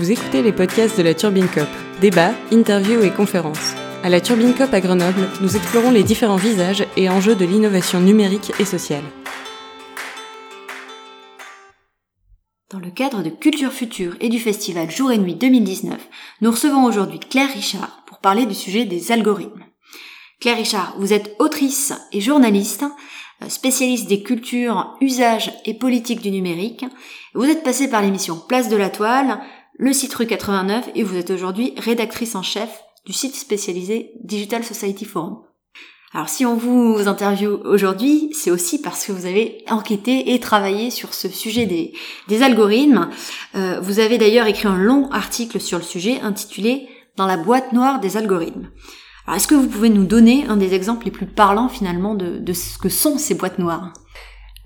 Vous écoutez les podcasts de la Turbine Cop. Débats, interviews et conférences. À la Turbine Cop à Grenoble, nous explorons les différents visages et enjeux de l'innovation numérique et sociale. Dans le cadre de Culture Future et du festival Jour et Nuit 2019, nous recevons aujourd'hui Claire Richard pour parler du sujet des algorithmes. Claire Richard, vous êtes autrice et journaliste, euh, spécialiste des cultures, usages et politiques du numérique. Vous êtes passée par l'émission Place de la Toile, le site rue 89 et vous êtes aujourd'hui rédactrice en chef du site spécialisé Digital Society Forum. Alors si on vous interviewe aujourd'hui, c'est aussi parce que vous avez enquêté et travaillé sur ce sujet des, algorithmes. Euh, vous avez d'ailleurs écrit un long article sur le sujet intitulé Dans la boîte noire des algorithmes. Alors est-ce que vous pouvez nous donner un des exemples les plus parlants finalement de ce que sont ces boîtes noires?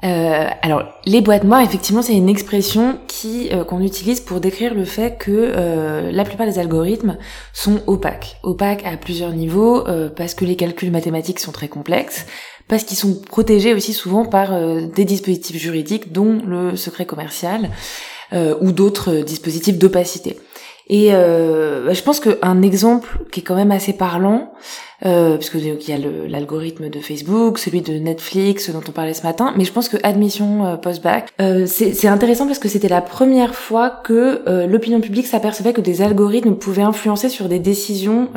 Euh, alors, les boîtes noires, effectivement, c'est une expression qui euh, qu'on utilise pour décrire le fait que euh, la plupart des algorithmes sont opaques. Opaques à plusieurs niveaux, parce que les calculs mathématiques sont très complexes, parce qu'ils sont protégés aussi souvent par des dispositifs juridiques, dont le secret commercial ou d'autres dispositifs d'opacité. Et euh, bah, je pense qu'un exemple qui est quand même assez parlant, euh, puisque il y a l'algorithme de Facebook, celui de Netflix dont on parlait ce matin, mais je pense que admission euh, post-bac, euh, c'est intéressant parce que c'était la première fois que euh, l'opinion publique s'apercevait que des algorithmes pouvaient influencer sur des décisions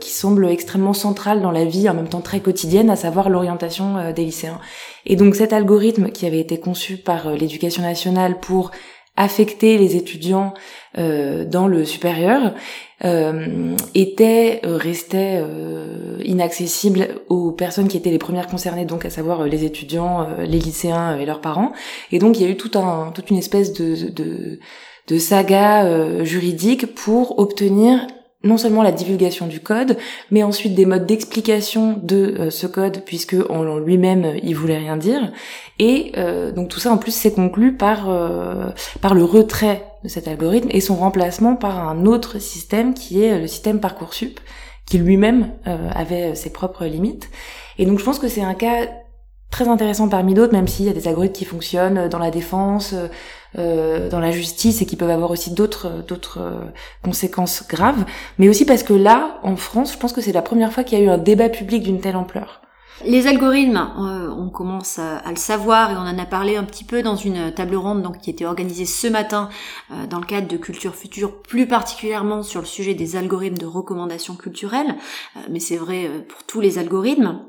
qui semblent extrêmement centrales dans la vie, en même temps très quotidienne, à savoir l'orientation des lycéens. Et donc cet algorithme qui avait été conçu par l'éducation nationale pour affecter les étudiants euh, dans le supérieur euh, était euh, restait euh, inaccessible aux personnes qui étaient les premières concernées donc à savoir les étudiants les lycéens et leurs parents. Et donc il y a eu tout un toute une espèce de de, de saga juridique pour obtenir non seulement la divulgation du code, mais ensuite des modes d'explication de euh, ce code, puisque en lui-même il voulait rien dire. Et euh, donc tout ça en plus s'est conclu par euh, par le retrait de cet algorithme et son remplacement par un autre système qui est le système parcoursup, qui lui-même avait ses propres limites. Et donc je pense que c'est un cas très intéressant parmi d'autres, même s'il y a des algorithmes qui fonctionnent dans la défense, euh, dans la justice et qui peuvent avoir aussi d'autres d'autres euh, conséquences graves, mais aussi parce que là, en France, je pense que c'est la première fois qu'il y a eu un débat public d'une telle ampleur. Les algorithmes, euh, on commence à, le savoir et on en a parlé un petit peu dans une table ronde donc qui était organisée ce matin dans le cadre de Culture Future, plus particulièrement sur le sujet des algorithmes de recommandation culturelle, mais c'est vrai pour tous les algorithmes.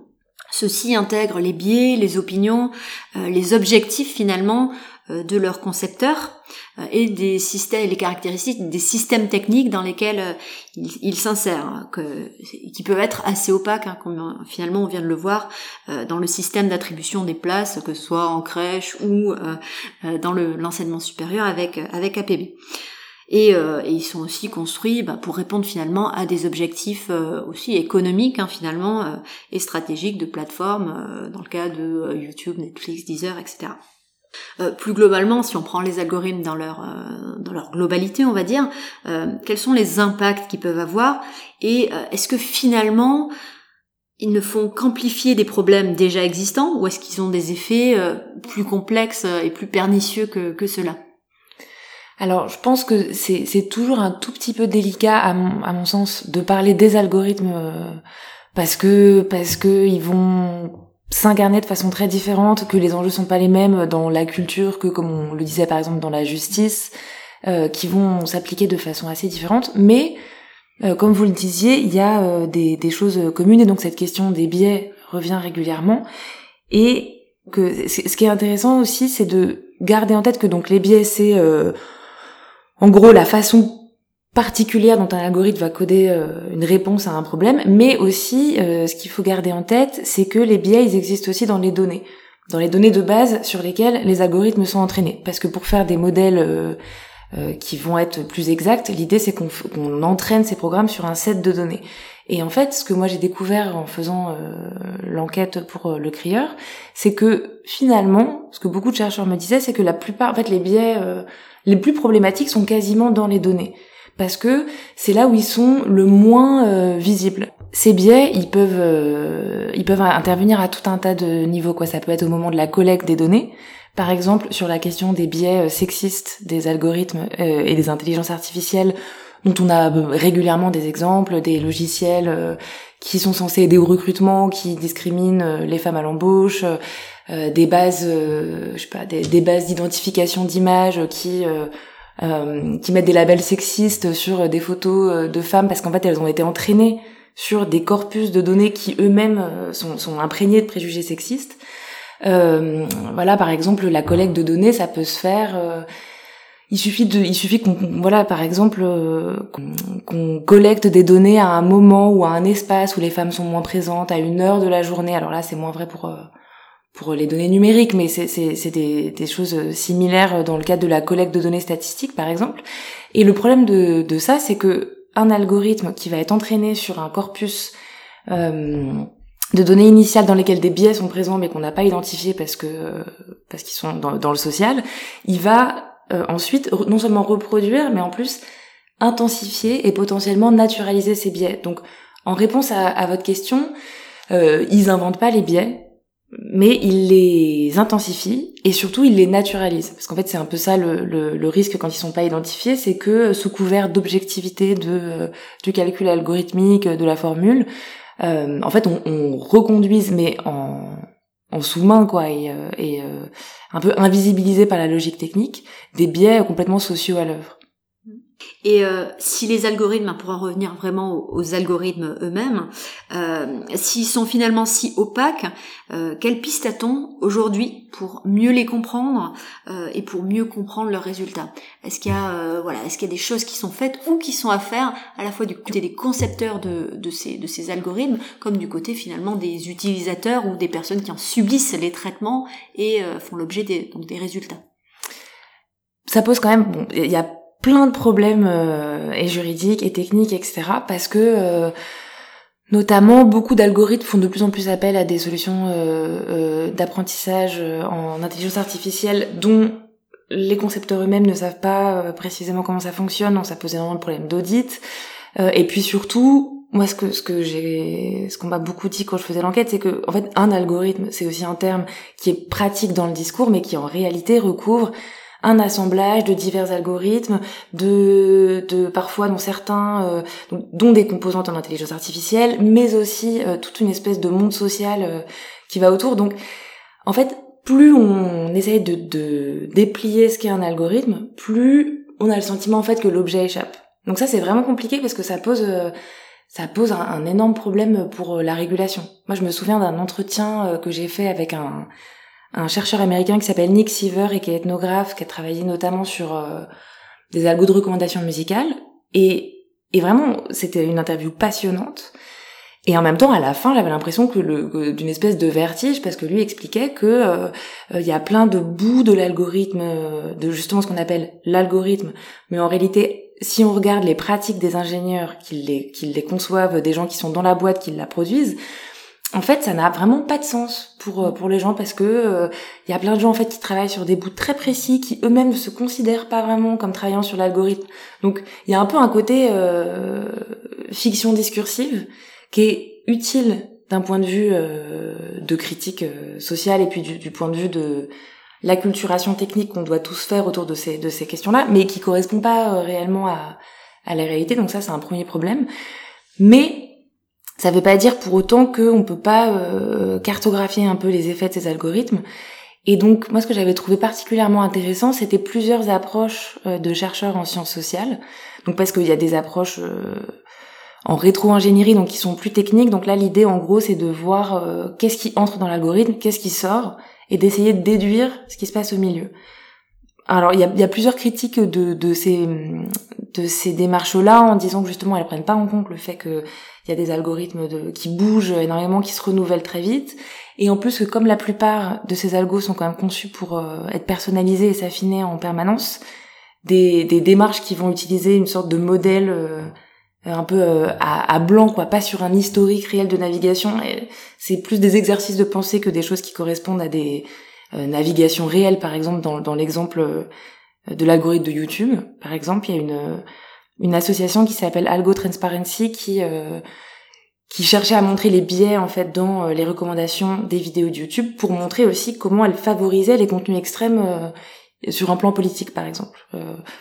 Ceux-ci intègrent les biais, les opinions, les objectifs finalement euh, de leurs concepteurs euh, et des systèmes, les caractéristiques des systèmes techniques dans lesquels euh, ils s'insèrent, hein, qui peuvent être assez opaques, hein, comme finalement on vient de le voir dans le système d'attribution des places, que ce soit en crèche ou dans l'enseignement supérieur avec avec APB. Et, ils sont aussi construits bah, pour répondre finalement à des objectifs aussi économiques hein, finalement et stratégiques de plateformes dans le cas de YouTube, Netflix, Deezer, etc. Euh, plus globalement, si on prend les algorithmes dans leur euh, dans leur globalité, on va dire, euh, quels sont les impacts qu'ils peuvent avoir et est-ce que finalement ils ne font qu'amplifier des problèmes déjà existants ou est-ce qu'ils ont des effets plus complexes et plus pernicieux que, que cela? Alors, je pense que c'est toujours un tout petit peu délicat, à mon, à mon sens, de parler des algorithmes parce que parce que ils vont s'incarner de façon très différente, que les enjeux sont pas les mêmes dans la culture que comme on le disait par exemple dans la justice, euh, qui vont s'appliquer de façon assez différente. Mais euh, comme vous le disiez, il y a euh, des, des, choses communes et donc cette question des biais revient régulièrement. Et que ce qui est intéressant aussi, c'est de garder en tête que donc les biais, c'est en gros la façon particulière dont un algorithme va coder euh, une réponse à un problème, mais aussi euh, ce qu'il faut garder en tête, c'est que les biais ils existent aussi dans les données, dans les données de base sur lesquelles les algorithmes sont entraînés. Parce que pour faire des modèles euh, qui vont être plus exacts, l'idée c'est qu'on entraîne ces programmes sur un set de données. Et en fait, ce que moi j'ai découvert en faisant l'enquête pour le crieur, c'est que finalement, ce que beaucoup de chercheurs me disaient, c'est que la plupart, en fait, les biais les plus problématiques sont quasiment dans les données parce que c'est là où ils sont le moins euh, visibles. Ces biais, ils peuvent, euh, ils peuvent intervenir à tout un tas de niveaux. Quoi, ça peut être au moment de la collecte des données, Par exemple, sur la question des biais sexistes des algorithmes et des intelligences artificielles, dont on a régulièrement des exemples, des logiciels qui sont censés aider au recrutement, qui discriminent les femmes à l'embauche, des bases, je sais pas, des, bases d'identification d'images qui euh, mettent des labels sexistes sur des photos euh, de femmes parce qu'en fait elles ont été entraînées sur des corpus de données qui eux-mêmes euh, sont, imprégnés de préjugés sexistes. Euh, voilà, par exemple, la collecte de données, ça peut se faire. il suffit de, il suffit qu'on, voilà, par exemple, qu'on collecte des données à un moment ou à un espace où les femmes sont moins présentes, à une heure de la journée. Alors là, c'est moins vrai pour pour les données numériques, mais c'est des, des, choses similaires dans le cadre de la collecte de données statistiques, par exemple. Et le problème de, de ça, c'est que un algorithme qui va être entraîné sur un corpus euh, de données initiales dans lesquelles des biais sont présents, mais qu'on n'a pas identifié parce que parce qu'ils sont dans, le social, il va euh, ensuite non seulement reproduire, mais en plus intensifier et potentiellement naturaliser ces biais. Donc, en réponse à, à votre question, euh, ils inventent pas les biais, mais il les intensifie et surtout il les naturalise. Parce qu'en fait c'est un peu ça le, le, risque quand ils sont pas identifiés, c'est que euh, sous couvert d'objectivité de, euh, du calcul algorithmique, de la formule, euh, en fait on, on, reconduise mais en, en sous-main quoi et, et un peu invisibilisé par la logique technique des biais complètement sociaux à l'œuvre. Et euh, si les algorithmes, pour en revenir vraiment aux, algorithmes eux-mêmes, euh, s'ils sont finalement si opaques, euh, quelle piste a-t-on aujourd'hui pour mieux les comprendre euh, et pour mieux comprendre leurs résultats? Est-ce qu'il y a euh, voilà, est-ce qu'il y a des choses qui sont faites ou qui sont à faire à la fois du côté des concepteurs de, de ces de ces algorithmes comme du côté finalement des utilisateurs ou des personnes qui en subissent les traitements et font l'objet des donc des résultats? Ça pose quand même bon il y a plein de problèmes euh, et juridiques et techniques, etc. Parce que euh, notamment beaucoup d'algorithmes font de plus en plus appel à des solutions euh, d'apprentissage en intelligence artificielle dont les concepteurs eux-mêmes ne savent pas précisément comment ça fonctionne, donc ça pose énormément de problèmes d'audit. et puis surtout, moi ce que ce que j'ai ce qu'on m'a beaucoup dit quand je faisais l'enquête, c'est que en fait un algorithme, c'est aussi un terme qui est pratique dans le discours mais qui en réalité recouvre un assemblage de divers algorithmes, de, de parfois dont certains, euh, dont des composantes en intelligence artificielle, mais aussi euh, toute une espèce de monde social euh, qui va autour. Donc, en fait, plus on essaye de, de déplier ce qu'est un algorithme, plus on a le sentiment en fait que l'objet échappe. Donc ça, c'est vraiment compliqué parce que ça pose ça pose un, un, énorme problème pour la régulation. Moi, je me souviens d'un entretien que j'ai fait avec un, un chercheur américain qui s'appelle Nick Seaver et qui est ethnographe, qui a travaillé notamment sur euh, des algos de recommandation musicale. Et, vraiment, c'était une interview passionnante. Et en même temps, à la fin, j'avais l'impression que d'une espèce de vertige parce que lui expliquait que euh, il y a plein de bouts de l'algorithme, euh, de justement ce qu'on appelle l'algorithme, mais en réalité, si on regarde les pratiques des ingénieurs qui les qui les conçoivent, des gens qui sont dans la boîte qui la produisent, en fait, ça n'a vraiment pas de sens pour euh, pour les gens parce que il euh, y a plein de gens en fait qui travaillent sur des bouts très précis, qui eux-mêmes ne se considèrent pas vraiment comme travaillant sur l'algorithme. Donc, il y a un peu un côté euh, fiction discursive qui est utile d'un point de vue de critique sociale et puis du, du, point de vue de l'acculturation technique qu'on doit tous faire autour de ces de ces questions-là, mais qui correspond pas réellement à à la réalité. Donc ça, c'est un premier problème. Mais ça ne veut pas dire pour autant qu'on ne peut pas euh, cartographier un peu les effets de ces algorithmes. Et donc, moi, ce que j'avais trouvé particulièrement intéressant, c'était plusieurs approches euh, de chercheurs en sciences sociales. Donc, parce qu'il y a des approches euh, en rétro-ingénierie, donc qui sont plus techniques. Donc là, l'idée, en gros, c'est de voir qu'est-ce qui entre dans l'algorithme, qu'est-ce qui sort, et d'essayer de déduire ce qui se passe au milieu. Alors, il y a, y a, plusieurs critiques de, de ces, de ces démarches-là en disant que justement, elles prennent pas en compte le fait que il y a des algorithmes de, qui bougent énormément, qui se renouvellent très vite. Et en plus que comme la plupart de ces algos sont quand même conçus pour euh, être personnalisés et s'affiner en permanence, des, des, démarches qui vont utiliser une sorte de modèle euh, un peu euh, à, à, blanc, quoi, pas sur un historique réel de navigation. C'est plus des exercices de pensée que des choses qui correspondent à des navigations réelles, par exemple dans, dans l'exemple de l'algorithme de YouTube, par exemple, il y a une une association qui s'appelle Algo Transparency qui euh, qui cherchait à montrer les biais en fait dans les recommandations des vidéos de YouTube pour montrer aussi comment elle favorisait les contenus extrêmes sur un plan politique par exemple,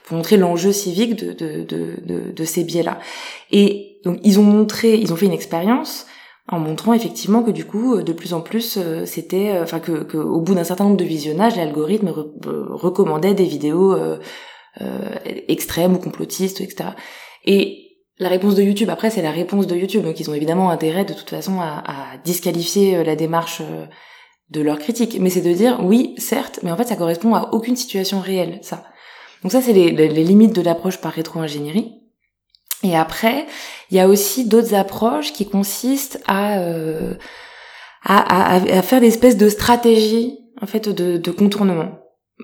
pour montrer l'enjeu civique de, de, de, de, de ces biais-là. Et donc ils ont montré, ils ont fait une expérience en montrant effectivement que du coup de plus en plus c'était enfin que, que, au bout d'un certain nombre de visionnages l'algorithme recommandait des vidéos euh, extrêmes ou complotistes etc et la réponse de YouTube, après, c'est la réponse de YouTube. Donc, ils ont évidemment intérêt, de toute façon, à, à disqualifier euh, la démarche euh, de leur critique. Mais c'est de dire, oui, certes, mais en fait, ça correspond à aucune situation réelle, ça. Donc ça, c'est les, les, limites de l'approche par rétro-ingénierie. Et après, il y a aussi d'autres approches qui consistent à, euh, à, à, à, faire des espèces de stratégies, en fait, de, de contournement.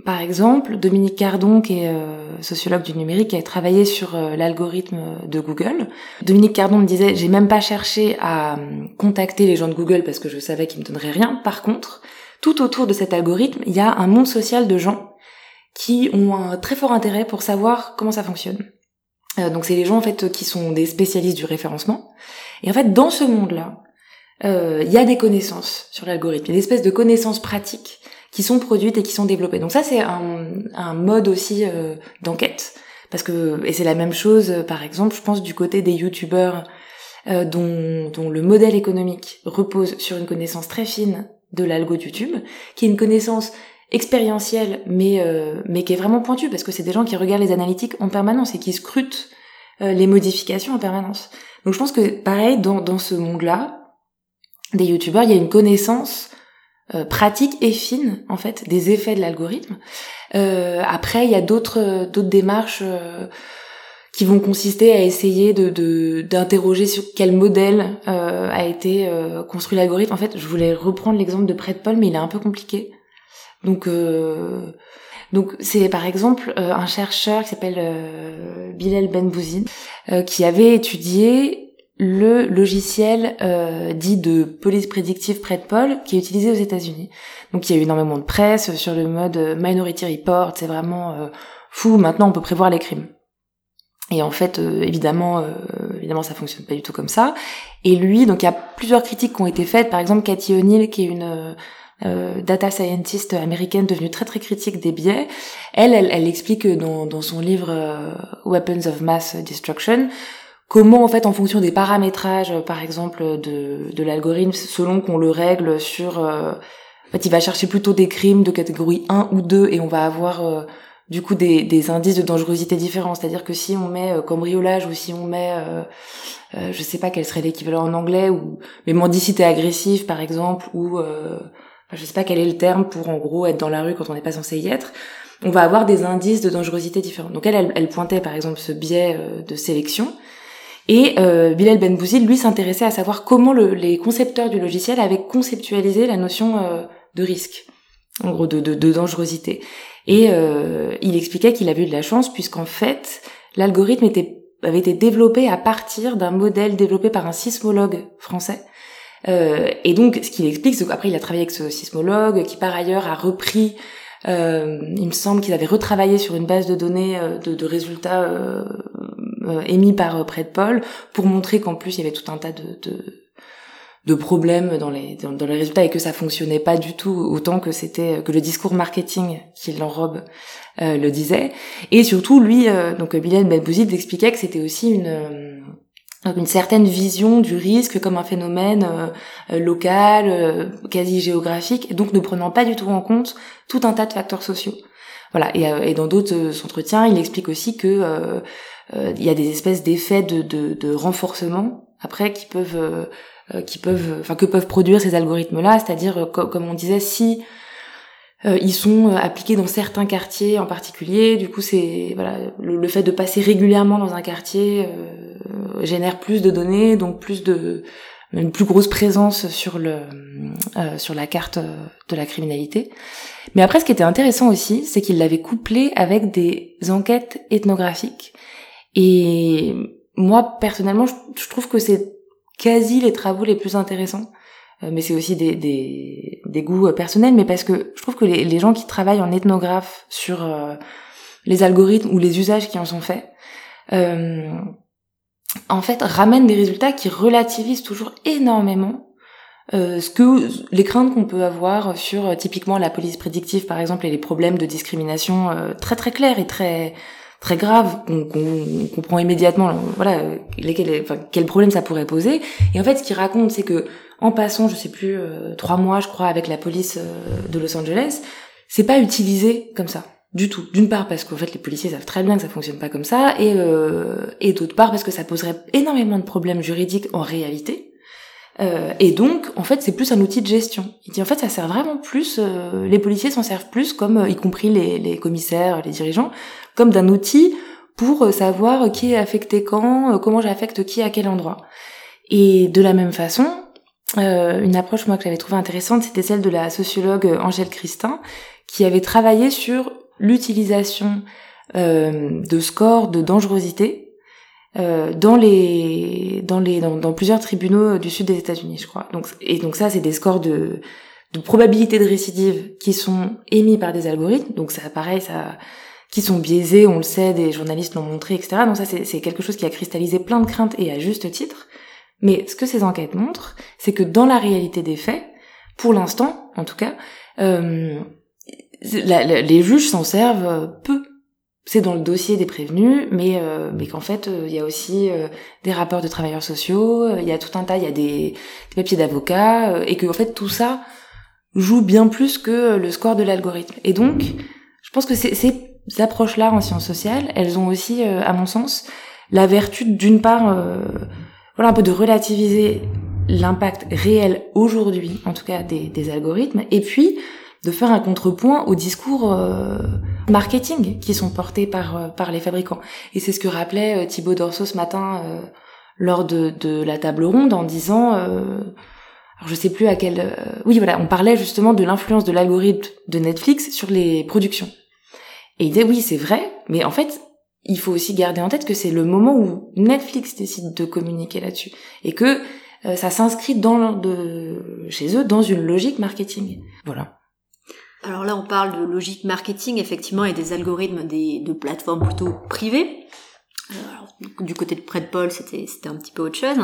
Par exemple, Dominique Cardon, qui est euh, sociologue du numérique, a travaillé sur euh, l'algorithme de Google. Dominique Cardon me disait, j'ai même pas cherché à contacter les gens de Google parce que je savais qu'ils me donneraient rien. Par contre, tout autour de cet algorithme, il y a un monde social de gens qui ont un très fort intérêt pour savoir comment ça fonctionne. Donc c'est les gens en fait qui sont des spécialistes du référencement. Et en fait, dans ce monde-là, il y a des connaissances sur l'algorithme, il des espèces de connaissances pratiques qui sont produites et qui sont développées. Donc ça, c'est un, un, mode aussi euh, d'enquête. Parce que, et c'est la même chose, euh, par exemple, je pense du côté des youtubeurs euh, dont, dont le modèle économique repose sur une connaissance très fine de l'algo YouTube, qui est une connaissance expérientielle, mais, euh, mais qui est vraiment pointue, parce que c'est des gens qui regardent les analytiques en permanence et qui scrutent les modifications en permanence. Donc je pense que, pareil, dans, dans ce monde-là, des youtubeurs, il y a une connaissance euh, pratique et fine en fait des effets de l'algorithme. Euh, après, il y a d'autres d'autres démarches euh, qui vont consister à essayer de d'interroger sur quel modèle euh, a été construit l'algorithme. En fait, je voulais reprendre l'exemple de Paul, mais il est un peu compliqué. Donc donc c'est par exemple un chercheur qui s'appelle Bilal Benbouzid qui avait étudié le logiciel euh, dit de police prédictive Paul qui est utilisé aux États-Unis. Donc il y a eu énormément de presse sur le mode euh, Minority Report, c'est vraiment euh, fou, maintenant on peut prévoir les crimes. Et en fait, évidemment, évidemment, ça fonctionne pas du tout comme ça. Et lui, donc il y a plusieurs critiques qui ont été faites. Par exemple, Cathy O'Neill, qui est une data scientist américaine devenue très très critique des biais, elle, elle, elle explique dans, dans son livre Weapons of Mass Destruction comment en fait en fonction des paramétrages euh, par exemple de, de l'algorithme selon qu'on le règle sur euh, en fait il va chercher plutôt des crimes de catégorie 1 ou 2 et on va avoir euh, du coup des, des indices de dangerosité différents. C'est-à-dire que si on met euh, cambriolage ou si on met je sais pas quel serait l'équivalent en anglais ou mais mendicité agressive par exemple ou je sais pas quel est le terme pour en gros être dans la rue quand on n'est pas censé y être on va avoir des indices de dangerosité différents donc elle, elle, elle pointait par exemple ce biais de sélection et euh, Bilal Benbouzid, lui, s'intéressait à savoir comment le, les concepteurs du logiciel avaient conceptualisé la notion euh, de risque, en gros de, de, de dangerosité. Et euh, il expliquait qu'il avait eu de la chance puisqu'en fait, l'algorithme était avait été développé à partir d'un modèle développé par un sismologue français. Euh, et donc, ce qu'il explique, c'est qu'après, il a travaillé avec ce sismologue qui, par ailleurs, a repris euh, il me semble qu'ils avaient retravaillé sur une base de données euh, de, de résultats euh, euh, émis par euh, Paul pour montrer qu'en plus il y avait tout un tas de, de, de problèmes dans les dans, les résultats et que ça fonctionnait pas du tout autant que c'était que le discours marketing qui l'enrobe euh, le disait. Et surtout lui donc Bilal Belbouzid expliquait que c'était aussi une une certaine vision du risque comme un phénomène local, quasi géographique, et donc ne prenant pas du tout en compte tout un tas de facteurs sociaux. Voilà. Et, et dans d'autres entretiens, il explique aussi que euh, il y a des espèces d'effets de, de, de, renforcement après qui peuvent euh, euh, qui peuvent enfin que peuvent produire ces algorithmes là c'est-à-dire comme on disait si ils sont appliqués dans certains quartiers en particulier. Du coup, c'est voilà le, fait de passer régulièrement dans un quartier génère plus de données, donc plus de une plus grosse présence sur le sur la carte de la criminalité. Mais après, ce qui était intéressant aussi, c'est qu'il l'avait couplé avec des enquêtes ethnographiques et moi, personnellement, je, trouve que c'est quasi les travaux les plus intéressants. Euh, mais c'est aussi des, des, des, goûts euh, personnels, mais parce que je trouve que les, gens qui travaillent en ethnographe sur euh, les algorithmes ou les usages qui en sont faits, en fait, ramènent des résultats qui relativisent toujours énormément euh, ce que les craintes qu'on peut avoir sur euh, typiquement la police prédictive par exemple et les problèmes de discrimination euh, très très clairs et très très graves qu'on comprend immédiatement voilà lesquels enfin, quel problème ça pourrait poser et en fait ce qu'il raconte c'est que en passant je sais plus trois mois je crois avec la police de Los Angeles c'est pas utilisé comme ça du tout. D'une part parce qu'en fait les policiers savent très bien que ça fonctionne pas comme ça, et, euh, et d'autre part parce que ça poserait énormément de problèmes juridiques en réalité. Euh, et donc, en fait, c'est plus un outil de gestion. Il dit en fait, ça sert vraiment plus. Euh, les policiers s'en servent plus, comme euh, y compris les, les, commissaires, les dirigeants, comme d'un outil pour euh, savoir qui est affecté quand, comment j'affecte qui à quel endroit. Et de la même façon, une approche moi que j'avais trouvée intéressante, c'était celle de la sociologue Angèle Christin, qui avait travaillé sur l'utilisation de scores de dangerosité euh, dans les dans les dans, plusieurs tribunaux du sud des États-Unis, je crois. Donc et donc ça c'est des scores de de probabilité de récidive qui sont émis par des algorithmes. Donc ça pareil ça qui sont biaisés, on le sait, des journalistes l'ont montré, etc. Donc ça c'est quelque chose qui a cristallisé plein de craintes et à juste titre. Mais ce que ces enquêtes montrent, c'est que dans la réalité des faits, pour l'instant en tout cas, euh, les juges s'en servent peu c'est dans le dossier des prévenus, mais euh, mais qu'en fait euh, il y a aussi euh, des rapports de travailleurs sociaux, il y a tout un tas, il y a des, papiers d'avocats, et que en fait tout ça joue bien plus que le score de l'algorithme. Et donc, je pense que ces approches-là en sciences sociales, elles ont aussi, à mon sens, la vertu d'une part, voilà un peu de relativiser l'impact réel aujourd'hui, en tout cas des, des algorithmes, et puis de faire un contrepoint au discours euh, marketing qui sont portés par euh, par les fabricants. Et c'est ce que rappelait euh, Thibaut Dorso ce matin lors de, de la table ronde en disant alors je sais plus à quel oui voilà, on parlait justement de l'influence de l'algorithme de Netflix sur les productions. Et il disait oui, c'est vrai, mais en fait, il faut aussi garder en tête que c'est le moment où Netflix décide de communiquer là-dessus et que ça s'inscrit dans de chez eux dans une logique marketing. Voilà. Alors là, on parle de logique marketing, effectivement, et des algorithmes des, de plateformes plutôt privées. Du côté de près de Paul, c'était un petit peu autre chose.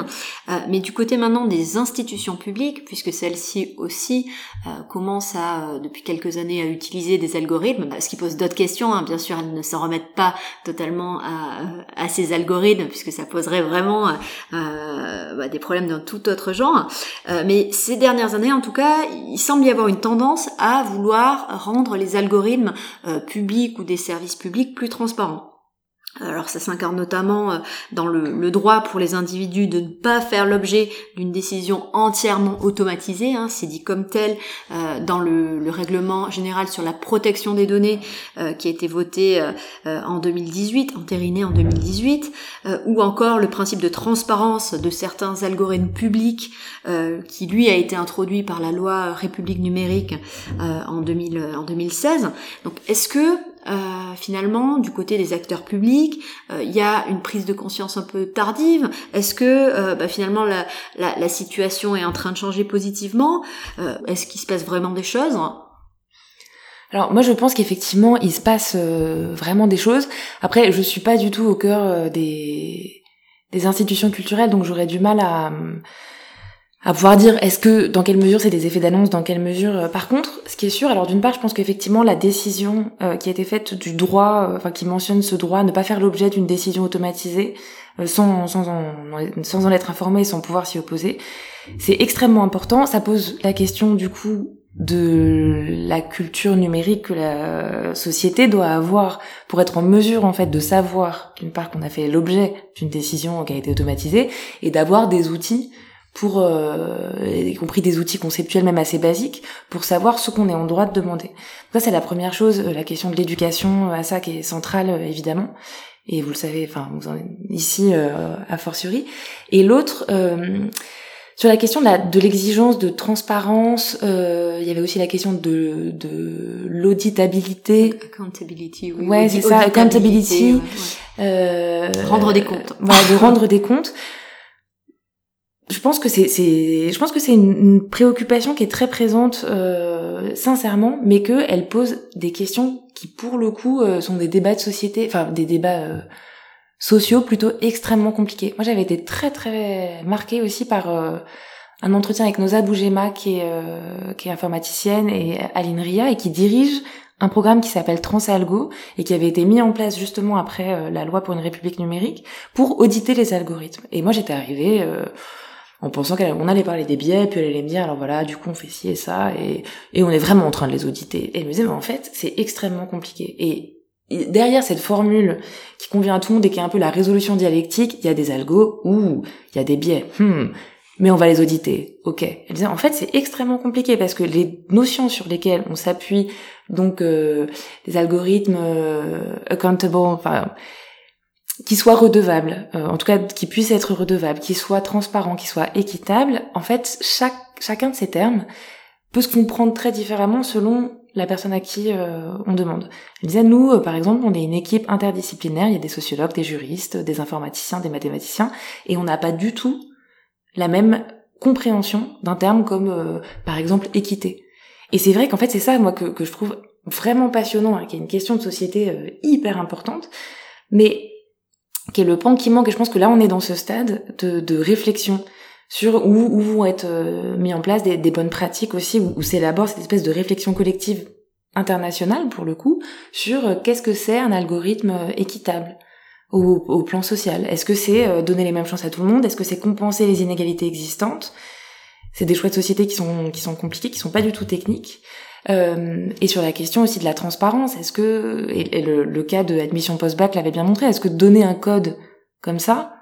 Euh, mais du côté maintenant des institutions publiques, puisque celles-ci aussi euh, commencent à, euh, depuis quelques années, à utiliser des algorithmes, bah, ce qui pose d'autres questions. Hein. Bien sûr, elles ne s'en remettent pas totalement à, à, ces algorithmes, puisque ça poserait vraiment bah, des problèmes d'un tout autre genre. mais ces dernières années, en tout cas, il semble y avoir une tendance à vouloir rendre les algorithmes publics ou des services publics plus transparents. Alors ça s'incarne notamment euh, dans le, droit pour les individus de ne pas faire l'objet d'une décision entièrement automatisée, hein, c'est dit comme tel euh, dans le, règlement général sur la protection des données euh, qui a été voté en 2018, entériné en 2018, ou encore le principe de transparence de certains algorithmes publics qui lui a été introduit par la loi République numérique en, 2000, en 2016. Donc est-ce que euh, finalement, du côté des acteurs publics, euh, il y a une prise de conscience un peu tardive. Est-ce que euh, bah, finalement la, situation est en train de changer positivement? Est-ce qu'il se passe vraiment des choses? Alors moi je pense qu'effectivement il se passe vraiment des choses. Après je suis pas du tout au cœur des institutions culturelles donc j'aurais du mal à à pouvoir dire est-ce que dans quelle mesure c'est des effets d'annonce, dans quelle mesure. Euh, par contre, ce qui est sûr, alors d'une part, je pense qu'effectivement la décision euh, qui a été faite du droit, euh, enfin qui mentionne ce droit, ne pas faire l'objet d'une décision automatisée sans sans en, sans en être informé, sans pouvoir s'y opposer, c'est extrêmement important. Ça pose la question du coup de la culture numérique que la société doit avoir pour être en mesure en fait de savoir d'une part qu'on a fait l'objet d'une décision qui a été automatisée et d'avoir des outils pour euh, y compris des outils conceptuels même assez basiques pour savoir ce qu'on est en droit de demander. Ça c'est la première chose, euh, la question de l'éducation euh, à ça qui est centrale euh, évidemment. Et vous le savez, enfin vous en êtes ici euh, à fortiori. Et l'autre sur la question de l'exigence de, de, transparence, il y avait aussi la question de, de l'auditabilité. Accountability, oui. Ouais, c'est ça, accountability. rendre des comptes. Voilà, de rendre des comptes je pense que c'est, je pense que c'est une, préoccupation qui est très présente, euh, sincèrement, mais que elle pose des questions qui, pour le coup, euh, sont des débats de société, enfin des débats euh, sociaux plutôt extrêmement compliqués. Moi, j'avais été très très marquée aussi par un entretien avec Noza Bougema, qui est, qui est informaticienne, et Aline Ria, et qui dirige un programme qui s'appelle Transalgo et qui avait été mis en place justement après la loi pour une république numérique pour auditer les algorithmes. Et moi j'étais arrivée en pensant qu'on allait parler des biais, puis elle allait me dire, alors voilà, du coup on fait ci et ça, et, et on est vraiment en train de les auditer. Et elle me disait, mais en fait, c'est extrêmement compliqué. Et derrière cette formule qui convient à tout le monde et qui est un peu la résolution dialectique, il y a des algos, ou il y a des biais, hmm, mais on va les auditer. Ok. Elle disait, en fait, c'est extrêmement compliqué parce que les notions sur lesquelles on s'appuie, donc euh, les algorithmes euh, accountable, enfin qui soit redevable, euh, en tout cas qui puisse être redevable, qui soit transparent, qui soit équitable, en fait, chaque, chacun de ces termes peut se comprendre très différemment selon la personne à qui euh, on demande. Elle disait, nous, euh, par exemple, on est une équipe interdisciplinaire, il y a des sociologues, des juristes, des informaticiens, des mathématiciens, et on n'a pas du tout la même compréhension d'un terme comme, par exemple, équité. Et c'est vrai qu'en fait, c'est ça, moi, que, que, je trouve vraiment passionnant, hein, qui est une question de société hyper importante, mais qui est le pan qui manque. Et je pense que là, on est dans ce stade de, réflexion sur où, vont être euh, mis en place des, des bonnes pratiques aussi, où, où s'élabore cette espèce de réflexion collective internationale, pour le coup, sur euh, qu'est-ce que c'est un algorithme euh, équitable au, au plan social? Est-ce que c'est donner les mêmes chances à tout le monde? Est-ce que c'est compenser les inégalités existantes? C'est des choix de société qui sont, qui sont compliqués, qui sont pas du tout techniques. Euh, et sur la question aussi de la transparence, est-ce que, et, le, cas de admission post-bac l'avait bien montré, est-ce que donner un code comme ça,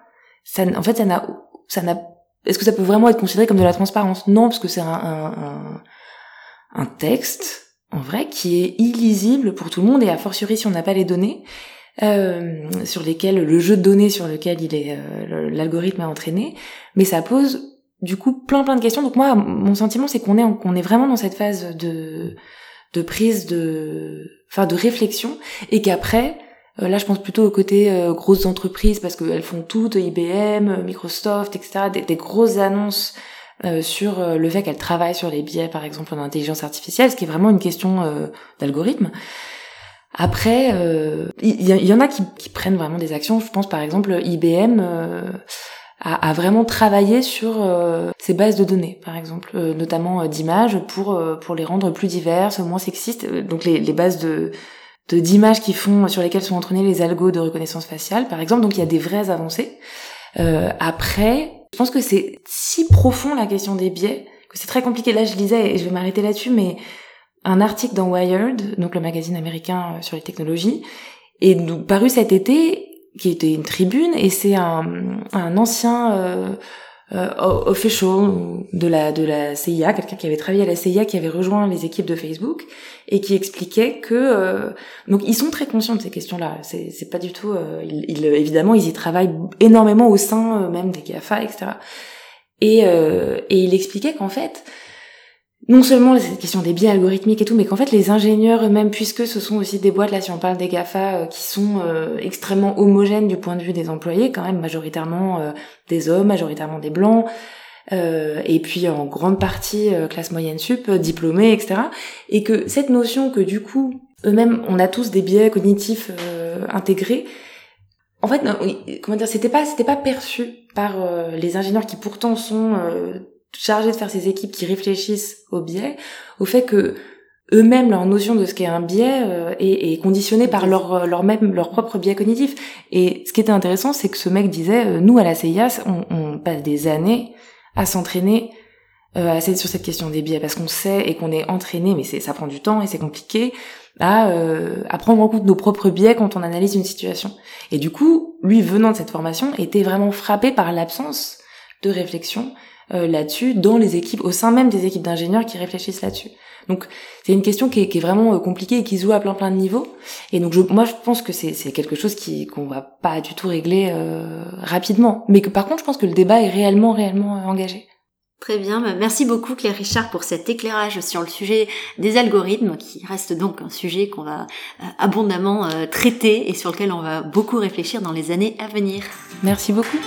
ça en fait, ça n'a, ça n'a, est-ce que ça peut vraiment être considéré comme de la transparence? Non, parce que c'est un, un, un, texte, en vrai, qui est illisible pour tout le monde, et a fortiori si on n'a pas les données, euh, sur lesquelles, le jeu de données sur lequel il est, euh, l'algorithme a entraîné, mais ça pose du coup plein plein de questions. Donc moi, mon sentiment, c'est qu'on est qu'on est vraiment dans cette phase de de prise de enfin de réflexion. Et qu'après euh, là je pense plutôt au côté euh, grosses entreprises parce qu'elles font toutes IBM Microsoft etc des, des grosses annonces euh, sur le fait qu'elles travaillent sur les biais par exemple en intelligence artificielle ce qui est vraiment une question d'algorithme. Après il y, y, en a qui, qui, prennent vraiment des actions. Je pense par exemple IBM à, vraiment travailler sur euh, ces bases de données, par exemple, euh, notamment euh, d'images pour pour les rendre plus diverses, moins sexistes. Donc les, les bases de d'images qui font sur lesquelles sont entraînés les algos de reconnaissance faciale, par exemple. Donc il y a des vraies avancées. après, je pense que c'est si profond la question des biais que c'est très compliqué. Là, je lisais et je vais m'arrêter là-dessus, mais un article dans Wired, donc le magazine américain sur les technologies, est paru cet été qui était une tribune et c'est un, un ancien euh, euh, official de la de la CIA, quelqu'un qui avait travaillé à la CIA, qui avait rejoint les équipes de Facebook et qui expliquait que euh, donc ils sont très conscients de ces questions-là. C'est c'est pas du tout euh, ils, évidemment ils y travaillent énormément au sein euh, même des GAFA etc. Et et il expliquait qu'en fait non seulement cette question des biais algorithmiques et tout, mais qu'en fait les ingénieurs eux-mêmes, puisque ce sont aussi des boîtes, là si on parle des GAFA, euh, qui sont euh, extrêmement homogènes du point de vue des employés, quand même majoritairement euh, des hommes, majoritairement des blancs, et puis en grande partie classe moyenne sup, diplômés, etc. Et que cette notion que du coup, eux-mêmes, on a tous des biais cognitifs intégrés, en fait, comment dire, c'était pas, c'était pas perçu par les ingénieurs qui pourtant sont chargés de faire ces équipes qui réfléchissent au biais, au fait que eux-mêmes leur notion de ce qu'est un biais euh, est, est, conditionnée par leur euh, leur même leur propre biais cognitif. Et ce qui était intéressant, c'est que ce mec disait, euh, nous à la CIA, on, on passe des années à s'entraîner euh, sur cette question des biais parce qu'on sait et qu'on est entraîné, mais c'est ça prend du temps et c'est compliqué à, à prendre en compte nos propres biais quand on analyse une situation. Et du coup, lui venant de cette formation, était vraiment frappé par l'absence de réflexion euh, là-dessus dans les équipes, au sein même des équipes d'ingénieurs qui réfléchissent là-dessus. Donc c'est une question qui est, qui est, vraiment euh, compliquée et qui se joue à plein plein de niveaux. Et donc je, moi je pense que c'est, c'est quelque chose qui qu'on va pas du tout régler euh, rapidement, mais que par contre je pense que le débat est réellement réellement engagé. Très bien, bah, merci beaucoup Claire Richard pour cet éclairage sur le sujet des algorithmes, qui reste donc un sujet qu'on va abondamment traiter et sur lequel on va beaucoup réfléchir dans les années à venir. Merci beaucoup.